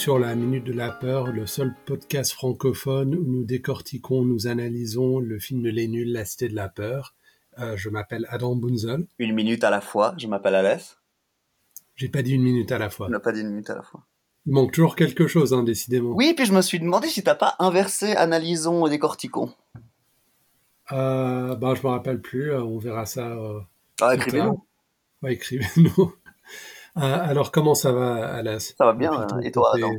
Sur la Minute de la Peur, le seul podcast francophone où nous décortiquons, nous analysons le film Les Nuls, La Cité de la Peur. Euh, je m'appelle Adam Bunzel. Une minute à la fois, je m'appelle Alès. J'ai pas dit une minute à la fois. On n'a pas dit une minute à la fois. Il manque toujours quelque chose, hein, décidément. Oui, puis je me suis demandé si t'as pas inversé analysons et décortiquons. Euh, bah, je me rappelle plus, euh, on verra ça. Euh, Ah, écrivez-nous. Ouais, écrivez-nous. Euh, alors, comment ça va, Alas? Ça va bien, Depuis et toi, Adam?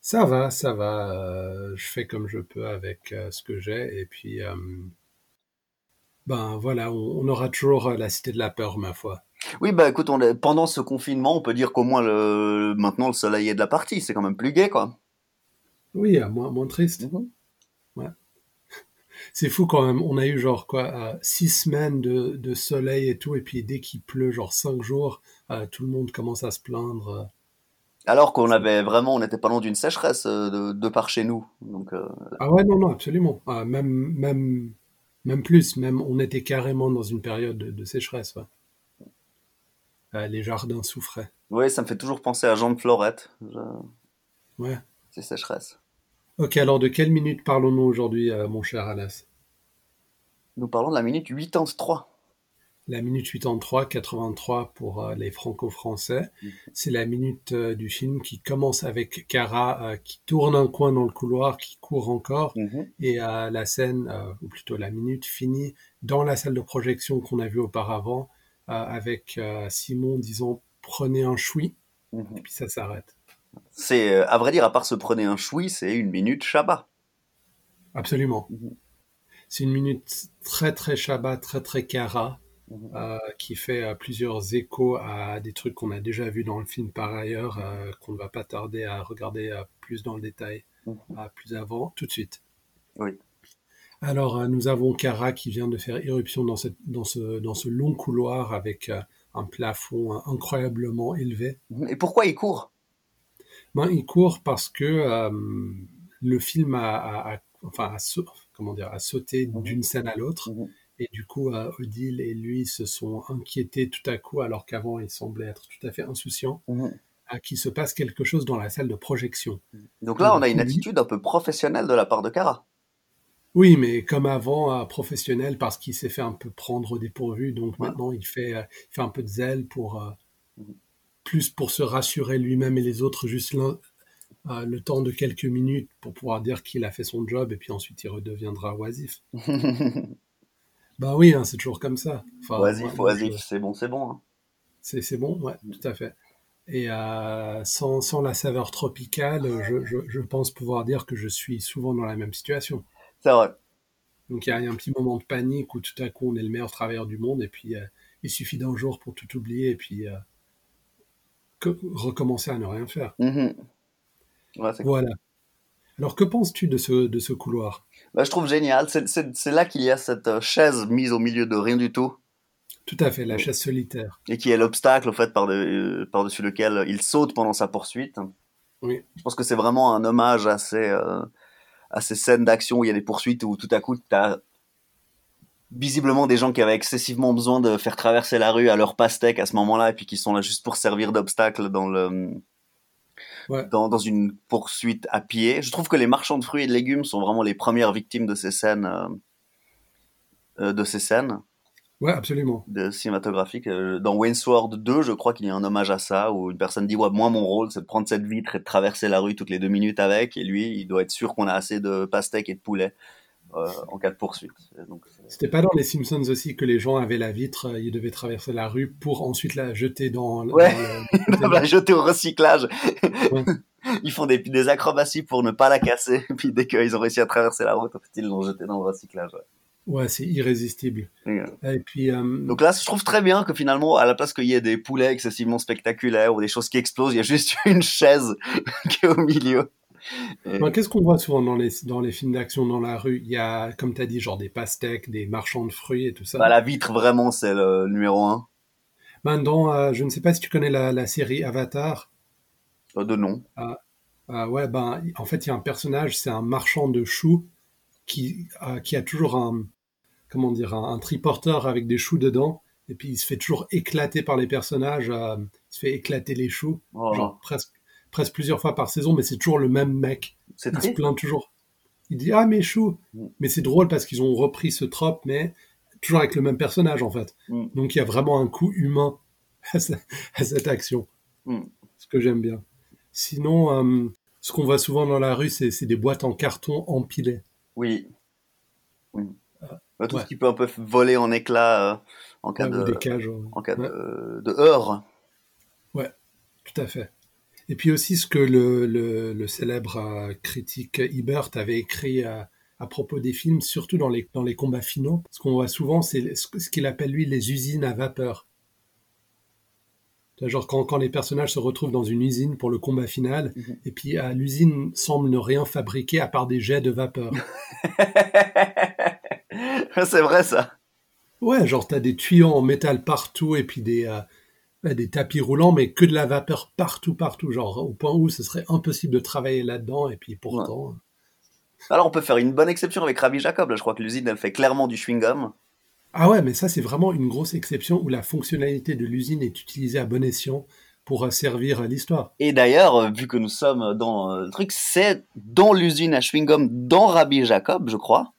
Ça va, ça va. euh, je fais comme je peux avec euh, ce que j'ai. Et puis, euh, ben voilà, on, on aura toujours la Cité de la Peur, ma foi. Oui, bah écoute, on est- pendant ce confinement, on peut dire qu'au moins le... maintenant le soleil est de la partie, c'est quand même plus gai, quoi. Oui, moins, moins triste. C'est fou quand même. On a eu genre quoi, euh, six semaines de, de soleil et tout, et puis dès qu'il pleut, genre cinq jours, euh, tout le monde commence à se plaindre. euh. Alors qu'on avait vraiment, on n'était pas loin d'une sécheresse de, de par chez nous. Donc, euh, Ah ouais, non, non, absolument. Ah, même, même, même plus. Même, on était carrément dans une période de, de sécheresse. ouais. Euh, les jardins souffraient. oui, ça me fait toujours penser à Jean de Florette. Je- Ouais. C'est sécheresse. Ok, alors de quelle minute parlons-nous aujourd'hui, euh, mon cher Alas? Nous parlons de la minute 83. La minute 83, 83 pour euh, les franco-français. Mhm. C'est la minute euh, du film qui commence avec Cara qui tourne un coin dans le couloir, qui court encore, et euh, la scène, ou plutôt la minute, finit dans la salle de projection qu'on a vue auparavant, avec Simon disant prenez un choui, Mhm. et puis ça s'arrête. C'est, euh, à vrai dire, à part se prenez un choui, c'est une minute Shabbat. Absolument. Mhm. C'est une minute très très Shabbat, très très Cara, Mhm. euh, qui fait euh, plusieurs échos à des trucs qu'on a déjà vus dans le film par ailleurs, euh, qu'on ne va pas tarder à regarder plus dans le détail Mhm. plus avant, tout de suite. Oui. Alors, nous avons Kara qui vient de faire éruption dans, cette, dans, ce, dans ce long couloir avec un plafond incroyablement élevé. Et pourquoi il court? Ben, il court parce que euh, le film a, a- a- enfin, a comment dire, a sauté Mhm. d'une scène à l'autre. Mhm. Et du coup, euh, Odile et lui se sont inquiétés tout à coup, alors qu'avant, ils semblaient être tout à fait insouciants, à qu'il se passe quelque chose dans la salle de projection. Donc là, on a une attitude un peu professionnelle de la part de Kara. Oui, mais comme avant, euh, professionnel, parce qu'il s'est fait un peu prendre au dépourvu, donc Ouais. maintenant, il fait, euh, il fait un peu de zèle pour... plus pour se rassurer lui-même et les autres, juste euh, le temps de quelques minutes pour pouvoir dire qu'il a fait son job, et puis ensuite, il redeviendra oisif. Bah oui, hein, c'est toujours comme ça. Enfin, oisif, je- oisif, c'est bon, c'est bon. hein. C'est bon, ouais, tout à fait. Et euh, sans, sans la saveur tropicale, je, je, je pense pouvoir dire que je suis souvent dans la même situation. C'est vrai. Donc il y, a un petit moment de panique où tout à coup on est le meilleur travailleur du monde et puis euh, il suffit d'un jour pour tout oublier et puis recommencer à ne rien faire. Mhm. Ouais, Voilà. Alors que penses-tu de ce, de ce couloir? Bah, je trouve génial. C'est- là qu'il y a cette euh, chaise mise au milieu de rien du tout Tout à fait, la chaise solitaire. et qui est l'obstacle au fait euh, par-dessus lequel il saute pendant sa poursuite. Oui. Je pense que c'est vraiment un hommage à ces, euh, à ces scènes d'action où il y a des poursuites où tout à coup tu as visiblement des gens qui avaient excessivement besoin de faire traverser la rue à leur pastèque à ce moment-là et puis qui sont là juste pour servir d'obstacle dans le Ouais. dans, dans une poursuite à pied. Je trouve que les marchands de fruits et de légumes sont vraiment les premières victimes de ces scènes euh, euh, de ces scènes Ouais, absolument. de cinématographiques. Euh, Dans Wayne's World 2, je crois qu'il y a un hommage à ça, où une personne dit, ouais, moi, mon rôle, c'est de prendre cette vitre et de traverser la rue toutes les deux minutes avec, et lui, il doit être sûr qu'on a assez de pastèques et de poulet en cas de poursuite. C'était pas dans les Simpsons aussi que les gens avaient la vitre, euh, ils devaient traverser la rue pour ensuite la jeter dans, le- Ouais. dans la jeter au recyclage. Ouais. Ils font des, des acrobaties pour ne pas la casser, et puis dès qu'ils ont réussi à traverser la route, en fait, ils l'ont jetée dans le recyclage. ouais. c'est irrésistible. Et, euh, Et puis, euh, Donc là, je trouve très bien que finalement, à la place qu'il y ait des poulets excessivement spectaculaires ou des choses qui explosent, il y a juste une chaise qui est au milieu. Ben, qu'est-ce qu'on voit souvent dans les, dans les films d'action dans la rue? Il y a, comme tu as dit, genre des pastèques, des marchands de fruits et tout ça. Bah, la vitre, vraiment, c'est le numéro un. Dans, euh, je ne sais pas si tu connais la, la série Avatar. Euh, de nom. Euh, ouais, ben, en fait, il y a un personnage, c'est un marchand de choux qui, euh, qui a toujours un, comment dire, un, un triporteur avec des choux dedans. Et puis, il se fait toujours éclater par les personnages. euh, il se fait éclater les choux. Oh. Genre, presque, presque plusieurs fois par saison, mais c'est toujours le même mec. Il se plaint toujours. Il dit ah mais chou, mm. mais c'est drôle parce qu'ils ont repris ce trope, mais toujours avec le même personnage en fait. Mm. Donc il y a vraiment un coup humain à, cette action, mm. ce que j'aime bien. Sinon, euh, ce qu'on voit souvent dans la rue, c'est des boîtes en carton empilées. Oui. oui. Euh, tout ce qui peut un peu voler en éclats euh, en cas, de, en cas de, de heurts. Ouais, tout à fait. Et puis aussi ce que le, le, le célèbre euh, critique Ebert avait écrit à, à, propos des films, surtout dans les, dans les combats finaux. Ce qu'on voit souvent, c'est ce qu'il appelle lui les usines à vapeur. Genre quand, quand les personnages se retrouvent dans une usine pour le combat final, mhm. et puis euh, l'usine semble ne rien fabriquer à part des jets de vapeur. c'est vrai ça. Ouais, genre t'as des tuyaux en métal partout et puis des, euh, des tapis roulants, mais que de la vapeur partout, partout, genre au point où ce serait impossible de travailler là-dedans, et puis pourtant. Alors on peut faire une bonne exception avec Rabbi Jacob, là je crois que l'usine elle fait clairement du chewing-gum. Ah ouais, mais ça c'est vraiment une grosse exception où la fonctionnalité de l'usine est utilisée à bon escient pour euh, servir l'histoire. Et d'ailleurs, euh, vu que nous sommes dans euh, le truc, c'est dans l'usine à chewing-gum, dans Rabbi Jacob, je crois.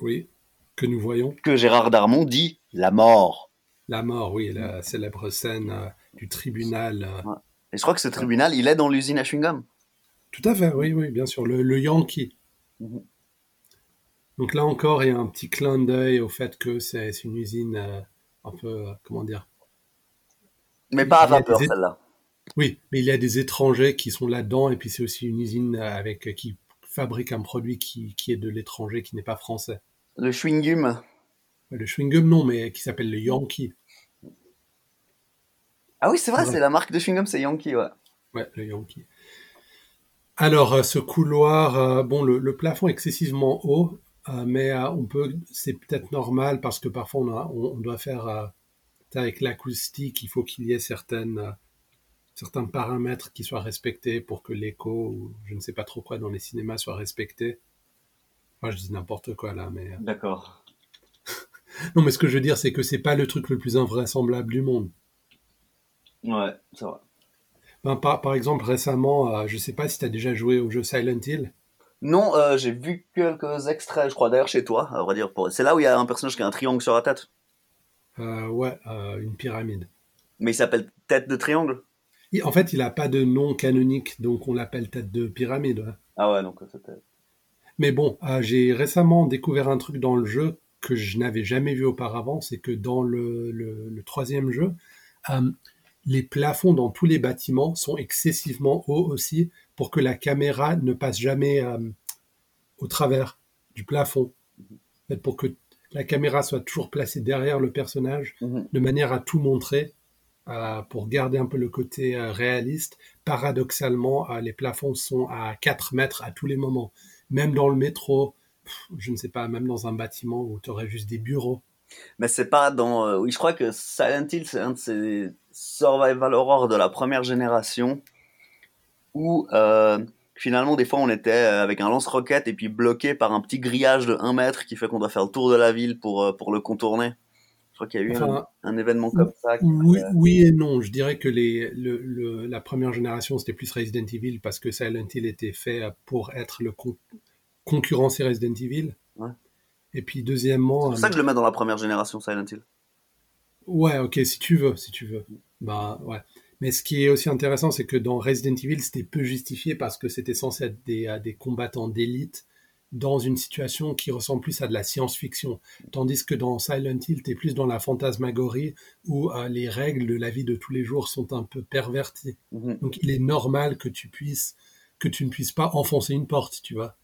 Oui, que nous voyons. Que Gérard Darmon dit la mort. La mort, oui, la célèbre scène euh, du tribunal. Euh. Et je crois que ce tribunal, il est dans l'usine à chewing-gum. Tout à fait, oui, oui, bien sûr, le, Yankee. Mhm. Donc là encore, il y a un petit clin d'œil au fait que c'est une usine euh, un peu, comment dire. Mais pas à vapeur, celle-là. Oui, mais il y a des étrangers qui sont là-dedans, et puis c'est aussi une usine avec qui fabrique un produit qui, qui est de l'étranger, qui n'est pas français. Le chewing-gum. Le chewing-gum, non, mais qui s'appelle le Yankee. Ah oui, c'est vrai, c'est la marque de chewing-gum, c'est Yankee, ouais. Ouais, le Yankee. Alors, euh, ce couloir, euh, bon, le, plafond est excessivement haut, euh, mais on peut, c'est peut-être normal parce que parfois on, doit faire avec l'acoustique, il faut qu'il y ait certaines, certains paramètres qui soient respectés pour que l'écho ou je ne sais pas trop quoi dans les cinémas soit respecté. Moi, je dis n'importe quoi là, mais. D'accord. non, mais ce que je veux dire, c'est que c'est pas le truc le plus invraisemblable du monde. Ouais, c'est vrai. Ben, par, exemple, récemment, euh, je sais pas si tu as déjà joué au jeu Silent Hill. Non, euh, j'ai vu quelques extraits, je crois, d'ailleurs chez toi, à vrai dire. C'est là où il y a un personnage qui a un triangle sur la tête. Euh, ouais, une pyramide. Mais il s'appelle Tête de Triangle? En fait, il n'a pas de nom canonique, donc on l'appelle Tête de Pyramide. Ah ouais, donc c'était... Mais bon, j'ai récemment découvert un truc dans le jeu que je n'avais jamais vu auparavant, c'est que dans le, le troisième jeu, les plafonds dans tous les bâtiments sont excessivement hauts aussi pour que la caméra ne passe jamais euh, au travers du plafond. Pour que la caméra soit toujours placée derrière le personnage mhm. de manière à tout montrer euh, pour garder un peu le côté euh, réaliste. Paradoxalement, les plafonds sont à 4 mètres à tous les moments. Même dans le métro, je ne sais pas, même dans un bâtiment où tu aurais juste des bureaux. Mais c'est pas dans. oui, je crois que Silent Hill, c'est un de ces survival horror de la première génération où euh, finalement des fois on était euh, avec un lance-roquette et puis bloqué par un petit grillage de 1 mètre qui fait qu'on doit faire le tour de la ville pour, euh, pour le contourner. Je crois qu'il y a eu un, événement comme ça. Oui, oui, et non. Je dirais que les, le, la première génération c'était plus Resident Evil parce que Silent Hill était fait pour être le con concurrencer Resident Evil. Et puis deuxièmement. C'est pour ça que je le mets dans la première génération Silent Hill. Ouais, ok, si tu veux, si tu veux. Bah ouais. Mais ce qui est aussi intéressant, c'est que dans Resident Evil, c'était peu justifié parce que c'était censé être des, euh, des combattants d'élite dans une situation qui ressemble plus à de la science-fiction. Tandis que dans Silent Hill, t'es plus dans la fantasmagorie où euh, les règles de la vie de tous les jours sont un peu perverties. Mhm. Donc il est normal que tu puisses, que tu ne puisses pas enfoncer une porte, tu vois.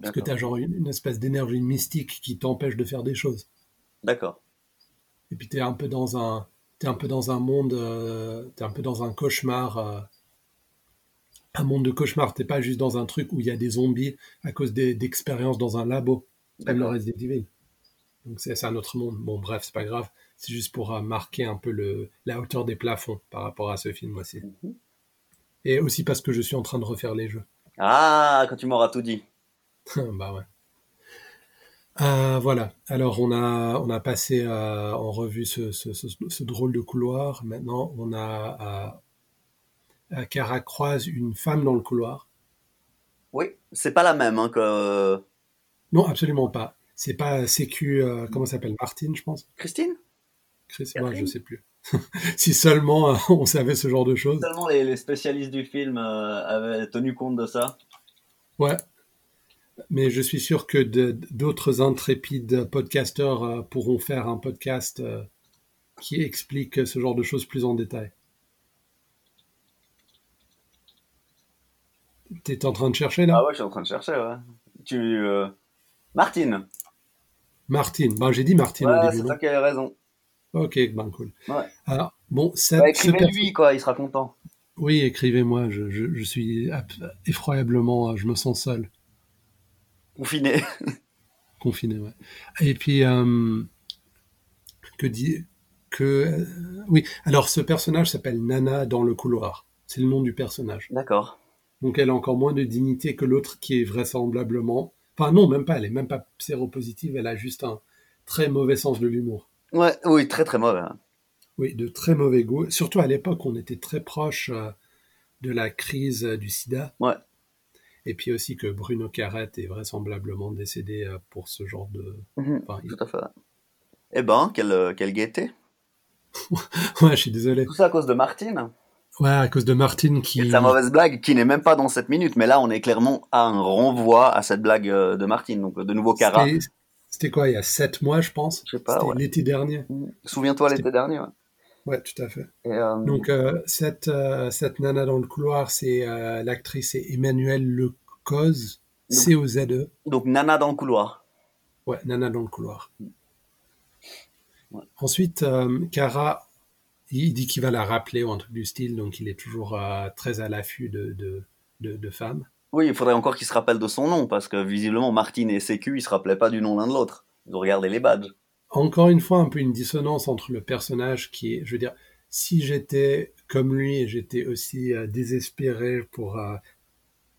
Parce que t'as genre une, une espèce d'énergie mystique qui t'empêche de faire des choses. D'accord. Et puis t'es un peu dans un, un peu dans un monde, euh, t'es un peu dans un cauchemar, euh, un monde de cauchemar. T'es pas juste dans un truc où il y a des zombies à cause d'expériences dans un labo, comme le reste des divines. Donc c'est un autre monde. Bon, bref, c'est pas grave. C'est juste pour euh, marquer un peu le, la hauteur des plafonds par rapport à ce film aussi. Mhm. Et aussi parce que je suis en train de refaire les jeux. Ah, quand tu m'auras tout dit. bah ouais. Euh, voilà. Alors on a on a passé euh, en revue ce, ce, ce, drôle de couloir. Maintenant on a Kara croise une femme dans le couloir. Oui, c'est pas la même hein, que. Non, absolument pas. C'est pas Sécu, comment s'appelle? Martine, je pense. Christine? Chris, ouais, je sais plus. si seulement on savait ce genre de choses. Seulement les, spécialistes du film avaient tenu compte de ça. Ouais, mais je suis sûr que d'autres intrépides podcasteurs euh, pourront faire un podcast euh, qui explique ce genre de choses plus en détail. Tu es en train de chercher là? Ah ouais, je suis en train de chercher, ouais. Tu. Euh, Martine Martine, ben, j'ai dit Martine ouais, c'est ça qui a raison. Ok, ben cool. Ouais. Alors, bon, ça. Bah, écrivez-lui, quoi, il sera content. Oui, écrivez-moi, je, je, suis effroyablement, je me sens seul. Confiné. Confiné, ouais. Et puis, euh, que dit. Que, euh, oui, alors ce personnage s'appelle Nana dans le couloir. C'est le nom du personnage. D'accord. Donc elle a encore moins de dignité que l'autre qui est vraisemblablement. Enfin, non, même pas. Elle est même pas séropositive. Elle a juste un très mauvais sens de l'humour. Ouais, oui, très très mauvais. Hein. Oui, de très mauvais goût. Surtout à l'époque, on était très proche euh, de la crise du sida. Ouais. Et puis aussi que Bruno Carrette est vraisemblablement décédé euh, pour ce genre de. Mhm, tout à fait. Eh ben, quelle, euh, quelle gaieté. ouais, je suis désolé. Tout ça à cause de Martine. Ouais, à cause de Martine qui. C'est sa mauvaise blague qui n'est même pas dans cette minute, mais là on est clairement à un renvoi à cette blague euh, de Martine, donc de nouveau Cara. C'était quoi, il y a sept mois, je pense? Je sais pas. C'était l'été dernier. Mhm. Souviens-toi l'été dernier, ouais. Ouais, tout à fait. Euh, Donc, euh, cette, euh, cette nana dans le couloir, c'est l'actrice Emmanuelle Lecoz, C-O-Z-E. Donc, Nana dans le couloir. Ouais, Nana dans le couloir. Ensuite, Cara, il dit qu'il va la rappeler ou un truc du style, donc il est toujours très à l'affût de, de, de, femmes. Oui, il faudrait encore qu'il se rappelle de son nom, parce que visiblement, Martine et Sécu, ils se rappelaient pas du nom l'un de l'autre. Ils ont regardé les badges encore une fois un peu une dissonance entre le personnage qui est, je veux dire, si j'étais comme lui et j'étais aussi euh, désespéré pour euh,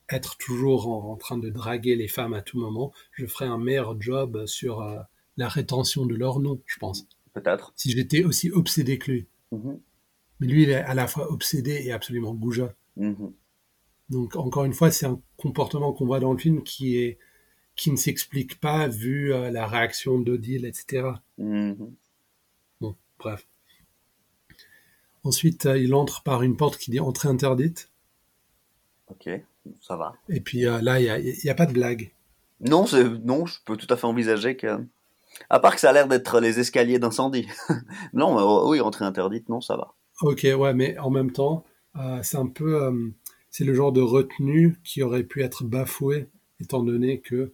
être toujours en, train de draguer les femmes à tout moment, je ferais un meilleur job sur euh, la rétention de leur nom, je pense. Peut-être. Si j'étais aussi obsédé que lui. Mm-hmm. Mais lui, il est à la fois obsédé et absolument goujat. Mm-hmm. Donc, encore une fois, c'est un comportement qu'on voit dans le film qui est qui ne s'explique pas vu euh, la réaction d'Odile, etc. Mm-hmm. Bon, bref. Ensuite, euh, il entre par une porte qui dit entrée interdite. Ok, ça va. Et puis euh, là, il n'y a, pas de blague. Non, non, je peux tout à fait envisager que. À part que ça a l'air d'être les escaliers d'incendie. non, oui, entrée interdite, non, ça va. Ok, ouais, mais en même temps, c'est un peu. c'est le genre de retenue qui aurait pu être bafoué, étant donné que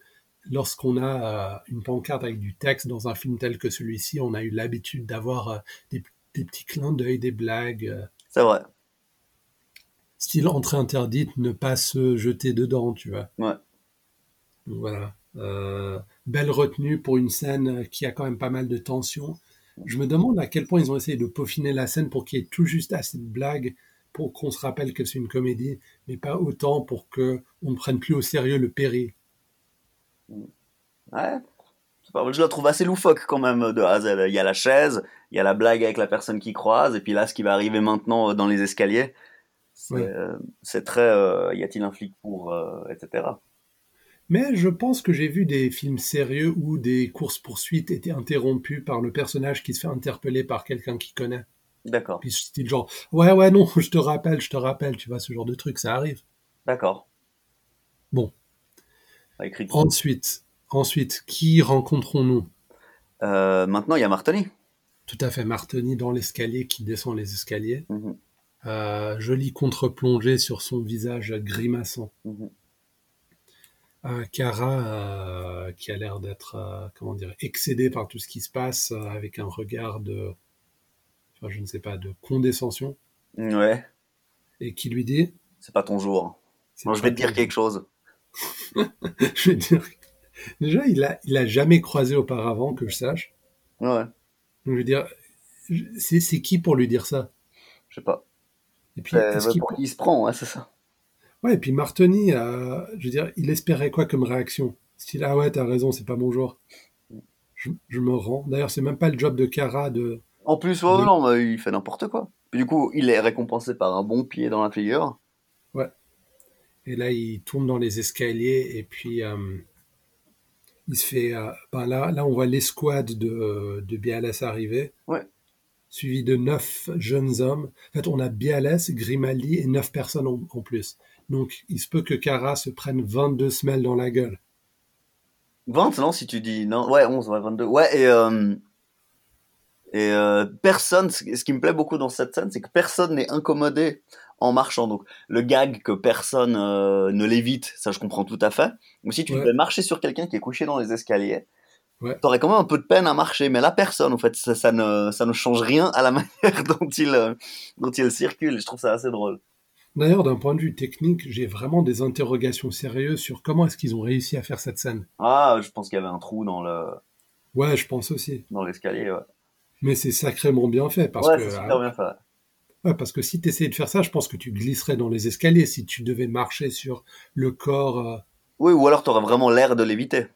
lorsqu'on a euh, une pancarte avec du texte dans un film tel que celui-ci, on a eu l'habitude d'avoir euh, des, petits clins d'œil, des blagues. Euh. C'est vrai. Style entrée interdite, ne pas se jeter dedans, tu vois. Ouais. voilà. belle retenue pour une scène qui a quand même pas mal de tension. Je me demande à quel point ils ont essayé de peaufiner la scène pour qu'il y ait tout juste assez de blagues pour qu'on se rappelle que c'est une comédie, mais pas autant pour qu'on ne prenne plus au sérieux le péril. Ouais. Je la trouve assez loufoque quand même de A Il y a la chaise, il y a la blague avec la personne qui croise, et puis là, ce qui va arriver maintenant euh, dans les escaliers, c'est euh, très euh, y a-t-il un flic pour, etc. Mais je pense que j'ai vu des films sérieux où des courses-poursuites étaient interrompues par le personnage qui se fait interpeller par quelqu'un qui connaît. D'accord. Puis c'était genre, ouais, ouais, non, je te rappelle, je te rappelle, tu vois, ce genre de truc, ça arrive. D'accord. Bon, Ensuite, ensuite, qui rencontrons-nous? Euh, Maintenant, il y a Martoni. Tout à fait, Martoni dans l'escalier qui descend les escaliers. Mhm. Euh, joli contre-plongée sur son visage grimaçant. Mhm. Euh, Cara, qui a l'air d'être, comment dire, excédé par tout ce qui se passe, avec un regard de, enfin, je ne sais pas, de condescension. Ouais. Et qui lui dit? C'est pas ton jour. Moi, je vais te dire quelque chose. je veux dire, déjà, il a, il a jamais croisé auparavant, que je sache. Ouais. je veux dire, c'est, c'est qui pour lui dire ça? Je sais pas. Et puis, il se prend, c'est ça. Ouais, et puis Martoni, euh, je veux dire, il espérait quoi comme réaction? Style, ah ouais, t'as raison, c'est pas mon genre. Je, me rends. D'ailleurs, c'est même pas le job de Cara de. En plus, non, il fait n'importe quoi. du coup, il est récompensé par un bon pied dans la figure. Et là, il tourne dans les escaliers et puis il se fait. Ben là, là, on voit l'escouade de, de Bialès arriver. Ouais. Suivi de neuf jeunes hommes. En fait, on a Bialès, Grimaldi et neuf personnes en, en plus. Donc, il se peut que Cara se prenne 22 semelles dans la gueule. 20, non, si tu dis. Non, ouais, 11, ouais, 22. Ouais, et. Euh, et euh, personne, ce qui me plaît beaucoup dans cette scène, c'est que personne n'est incommodé en marchant. Donc, le gag que personne euh, ne l'évite, ça je comprends tout à fait. Mais si tu devais marcher sur quelqu'un qui est couché dans les escaliers, ouais. t'aurais quand même un peu de peine à marcher. Mais là, personne, en fait, ça, ça, ne, ça ne change rien à la manière dont il, dont il circule. Et je trouve ça assez drôle. D'ailleurs, d'un point de vue technique, j'ai vraiment des interrogations sérieuses sur comment est-ce qu'ils ont réussi à faire cette scène. Ah, je pense qu'il y avait un trou dans le. Ouais, je pense aussi. Dans l'escalier, ouais. Mais c'est sacrément bien fait parce ouais, que. c'est super bien fait. Ouais, parce que si tu essayais de faire ça, je pense que tu glisserais dans les escaliers si tu devais marcher sur le corps. Euh. Oui, ou alors tu aurais vraiment l'air de l'éviter.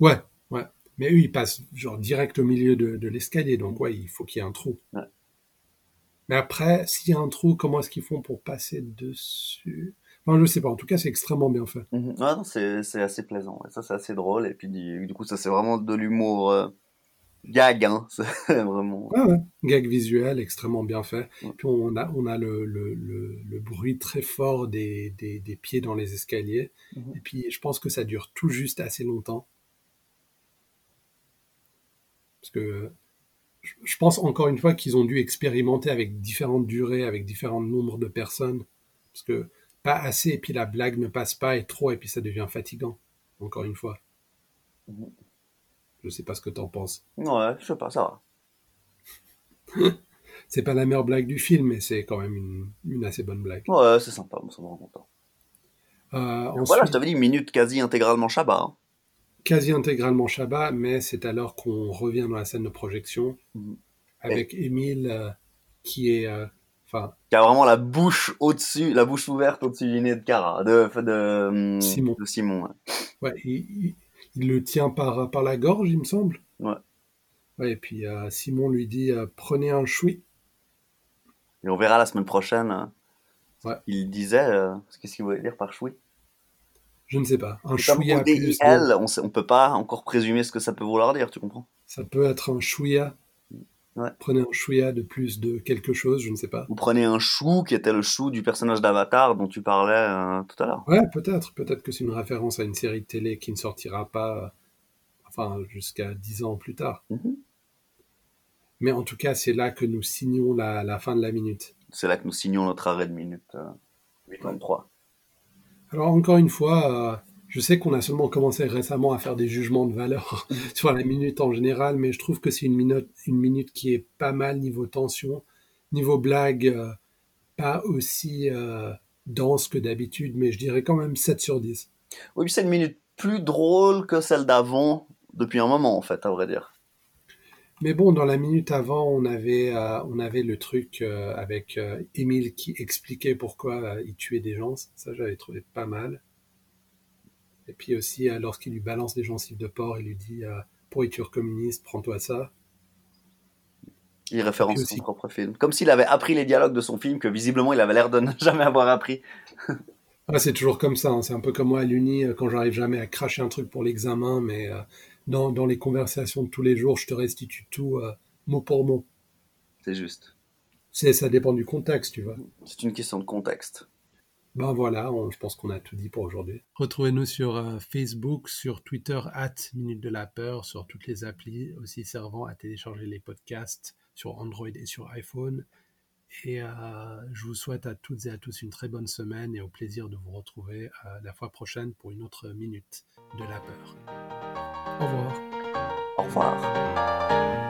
Ouais, ouais. Mais eux, ils passent genre direct au milieu de, de l'escalier, donc ouais, il faut qu'il y ait un trou. Ouais. Mais après, s'il y a un trou, comment est-ce qu'ils font pour passer dessus? Enfin, je sais pas. En tout cas, c'est extrêmement bien fait. Mm -hmm. c'est assez plaisant. ça, c'est assez drôle. Et puis, du, coup, ça, c'est vraiment de l'humour euh, gag. Hein. vraiment. Ouais. Gag visuel, extrêmement bien fait. Puis, on a, on a le, le, le, le bruit très fort des, des, des, pieds dans les escaliers. -hmm. Et puis, je pense que ça dure tout juste assez longtemps. Parce que je pense encore une fois qu'ils ont dû expérimenter avec différentes durées, avec différents nombres de personnes, parce que pas assez, et puis la blague ne passe pas, et trop, et puis ça devient fatigant, encore une fois. Mmh. Je sais pas ce que t'en penses. Ouais, je sais pas, ça va. c'est pas la meilleure blague du film, mais c'est quand même une, une, assez bonne blague. Ouais, c'est sympa, ça me rend content. Euh, ensuite, voilà, je t'avais dit une minute quasi intégralement Shabbat. Hein. Quasi intégralement Shabbat, mais c'est alors qu'on revient dans la scène de projection mmh. avec et... Émile euh, qui est, euh, qui a vraiment la bouche au-dessus, la bouche ouverte au-dessus du nez de Cara, de, de, Simon. De Simon ouais. ouais il, il, le tient par par la gorge, il me semble. Ouais. Ouais, et puis euh, Simon lui dit prenez un choui. Et on verra la semaine prochaine. Ouais. Il disait, qu'est-ce qu'il voulait dire par choui je ne sais pas. Un chouïa plus. De... On ne peut pas encore présumer ce que ça peut vouloir dire, tu comprends? Ça peut être un chouïa. Ouais. Prenez un chouïa de plus de quelque chose, je ne sais pas. Vous prenez un chou qui était le chou du personnage d'Avatar dont tu parlais euh, tout à l'heure. Ouais, peut-être. Peut-être que c'est une référence à une série de télé qui ne sortira pas, enfin, jusqu'à dix ans plus tard. Mm -hmm. Mais en tout cas, c'est là que nous signons la, la, fin de la minute. C'est là que nous signons notre arrêt de minute euh, 8-23. Alors encore une fois, euh, je sais qu'on a seulement commencé récemment à faire des jugements de valeur sur la minute en général, mais je trouve que c'est une minute, une minute qui est pas mal niveau tension, niveau blague, euh, pas aussi euh, dense que d'habitude, mais je dirais quand même 7 sur 10. Oui, c'est une minute plus drôle que celle d'avant depuis un moment en fait, à vrai dire. Mais bon, dans la minute avant, on avait, euh, on avait le truc euh, avec euh, Émile qui expliquait pourquoi il tuait des gens. Ça, j'avais trouvé pas mal. Et puis aussi, lorsqu'il lui balance des gencives de porc, il lui dit pourriture communiste, prends-toi ça. Il référence aussi... son propre film. Comme s'il avait appris les dialogues de son film, que visiblement il avait l'air de ne jamais avoir appris. ah, c'est toujours comme ça. Hein. C'est un peu comme moi à l'Uni, quand j'arrive jamais à cracher un truc pour l'examen, mais dans, dans, les conversations de tous les jours, je te restitue tout euh, mot pour mot. C'est juste. C'est, ça dépend du contexte, tu vois. C'est une question de contexte. Ben voilà, on, je pense qu'on a tout dit pour aujourd'hui. Retrouvez-nous sur euh, Facebook, sur Twitter, at Minute de la Peur, sur toutes les applis aussi servant à télécharger les podcasts sur Android et sur iPhone. Et euh, je vous souhaite à toutes et à tous une très bonne semaine et au plaisir de vous retrouver euh, la fois prochaine pour une autre Minute de la Peur. Au revoir. Au revoir.